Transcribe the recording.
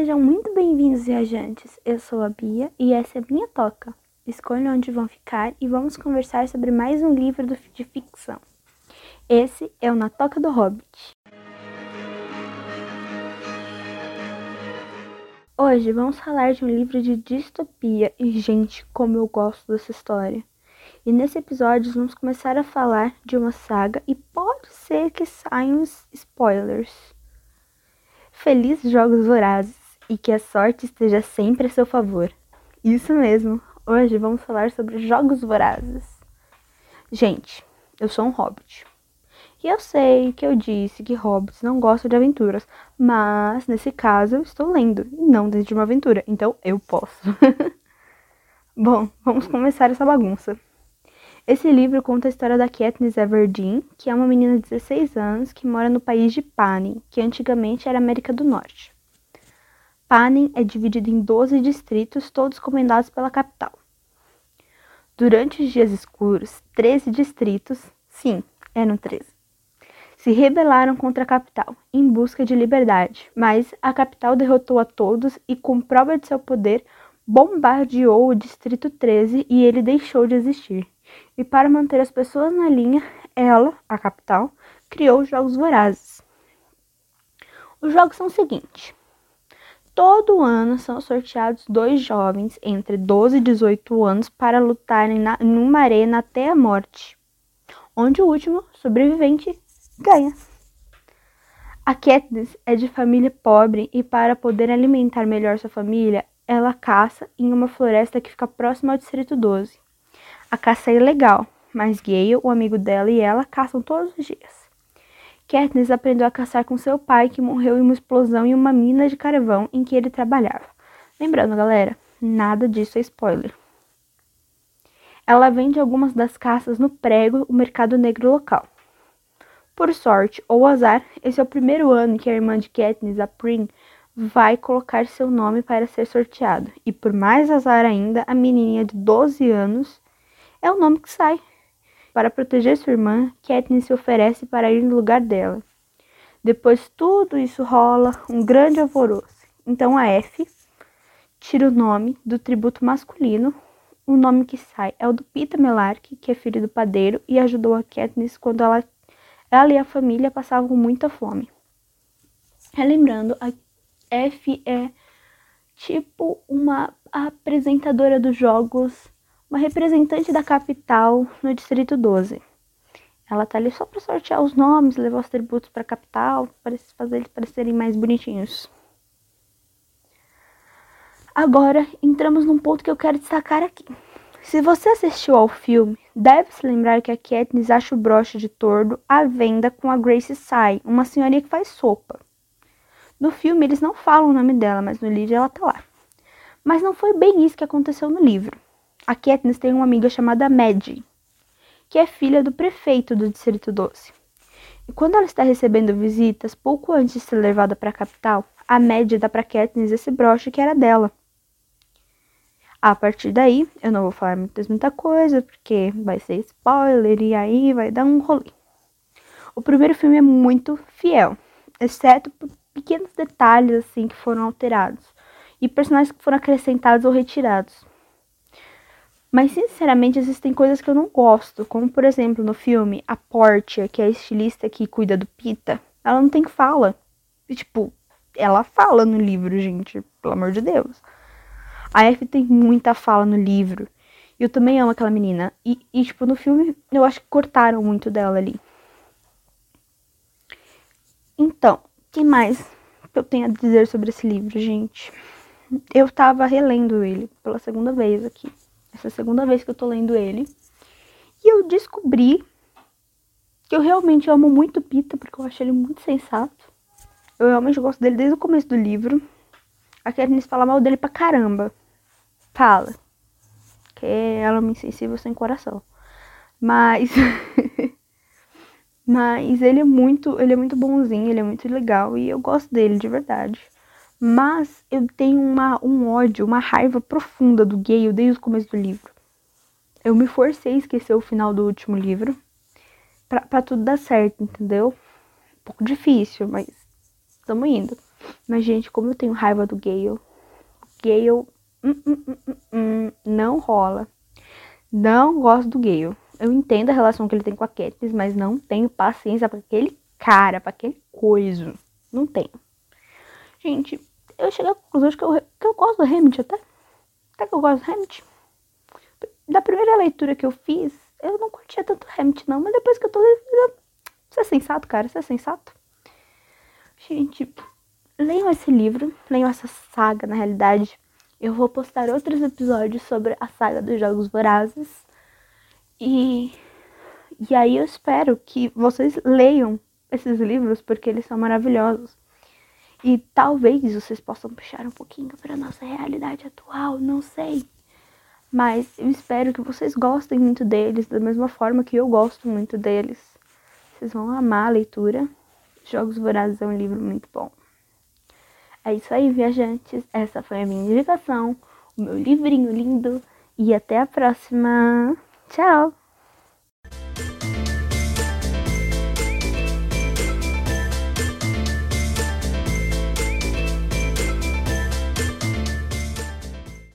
Sejam muito bem-vindos, viajantes. Eu sou a Bia e essa é a minha toca. Escolha onde vão ficar e vamos conversar sobre mais um livro de ficção. Esse é o Na Toca do Hobbit. Hoje vamos falar de um livro de distopia e, gente, como eu gosto dessa história. E nesse episódio vamos começar a falar de uma saga e pode ser que saiam spoilers. Feliz Jogos Vorazes e que a sorte esteja sempre a seu favor. Isso mesmo, hoje vamos falar sobre Jogos Vorazes. Gente, eu sou um hobbit. E eu sei que eu disse que hobbits não gostam de aventuras, mas nesse caso eu estou lendo e não dentro de uma aventura, então eu posso. Bom, vamos começar essa bagunça. Esse livro conta a história da Katniss Everdeen, que é uma menina de 16 anos que mora no país de Panem, que antigamente era América do Norte. Panem é dividido em 12 distritos, todos comandados pela capital. Durante os dias escuros, 13 distritos, sim, eram 13, se rebelaram contra a capital, em busca de liberdade, mas a capital derrotou a todos e, com prova de seu poder, bombardeou o Distrito 13 e ele deixou de existir. E para manter as pessoas na linha, ela, a capital, criou os Jogos Vorazes. Os jogos são o seguinte: todo ano são sorteados dois jovens entre 12 e 18 anos para lutarem na, numa arena até a morte, onde o último sobrevivente ganha. A Katniss é de família pobre e para poder alimentar melhor sua família, ela caça em uma floresta que fica próxima ao Distrito 12. A caça é ilegal, mas Gale, o amigo dela e ela caçam todos os dias. Katniss aprendeu a caçar com seu pai, que morreu em uma explosão em uma mina de carvão em que ele trabalhava. Lembrando, galera, nada disso é spoiler. Ela vende algumas das caças no prego, o mercado negro local. Por sorte ou azar, esse é o primeiro ano que a irmã de Katniss, a Prim, vai colocar seu nome para ser sorteado. E por mais azar ainda, a menininha de 12 anos é o nome que sai. Para proteger sua irmã, Katniss se oferece para ir no lugar dela. Depois tudo isso rola um grande alvoroço. Então a F tira o nome do tributo masculino. O nome que sai é o do Pita Melark, que é filho do padeiro e ajudou a Katniss quando ela, ela e a família passavam muita fome. Relembrando, a F é tipo uma apresentadora dos jogos uma representante da capital no Distrito 12. Ela tá ali só para sortear os nomes, levar os tributos para a capital, para fazer eles parecerem mais bonitinhos. Agora, entramos num ponto que eu quero destacar aqui. Se você assistiu ao filme, deve se lembrar que a Katniss acha o broche de tordo à venda com a Grace Sai, uma senhoria que faz sopa. No filme, eles não falam o nome dela, mas no livro ela tá lá. Mas não foi bem isso que aconteceu no livro. A Katniss tem uma amiga chamada Maddie, que é filha do prefeito do Distrito 12. E quando ela está recebendo visitas, pouco antes de ser levada para a capital, a Maddie dá para Katniss esse broche que era dela. A partir daí, eu não vou falar muitas, muita coisa, porque vai ser spoiler e aí vai dar um rolê. O primeiro filme é muito fiel, exceto por pequenos detalhes assim que foram alterados e personagens que foram acrescentados ou retirados. Mas sinceramente existem coisas que eu não gosto, como por exemplo no filme a Portia, que é a estilista que cuida do Pita, ela não tem fala. E, tipo, ela fala no livro, gente, pelo amor de Deus. A F tem muita fala no livro. Eu também amo aquela menina. E, e tipo, no filme eu acho que cortaram muito dela ali. Então, que mais eu tenho a dizer sobre esse livro, gente? Eu tava relendo ele pela segunda vez aqui. Essa é a segunda vez que eu tô lendo ele. E eu descobri que eu realmente amo muito Pita, porque eu acho ele muito sensato. Eu realmente gosto dele desde o começo do livro. A Katniss fala mal dele pra caramba. Fala. Que ela é uma insensível sem coração. Mas. Mas ele é muito. Ele é muito bonzinho, ele é muito legal. E eu gosto dele, de verdade. Mas eu tenho uma, um ódio, uma raiva profunda do Gale desde o começo do livro. Eu me forcei a esquecer o final do último livro pra, pra tudo dar certo, entendeu? Um pouco difícil, mas estamos indo. Mas, gente, como eu tenho raiva do Gale, Gale hum, hum, hum, hum, não rola. Não gosto do Gale. Eu entendo a relação que ele tem com a Katniss, mas não tenho paciência para aquele cara, para aquele coisa. Não tenho. Gente, eu cheguei à conclusão de que eu, que eu gosto do Hamilton até. Até que eu gosto do Hamilton. Da primeira leitura que eu fiz, eu não curtia tanto Hamilton, não. Mas depois que eu tô lendo, você é sensato, cara? Você é sensato? Gente, leiam esse livro, leiam essa saga, na realidade. Eu vou postar outros episódios sobre a saga dos Jogos Vorazes. E, e aí eu espero que vocês leiam esses livros, porque eles são maravilhosos. E talvez vocês possam puxar um pouquinho para nossa realidade atual, não sei. Mas eu espero que vocês gostem muito deles, da mesma forma que eu gosto muito deles. Vocês vão amar a leitura. Jogos Vorazes é um livro muito bom. É isso aí, viajantes. Essa foi a minha indicação, o meu livrinho lindo. E até a próxima. Tchau!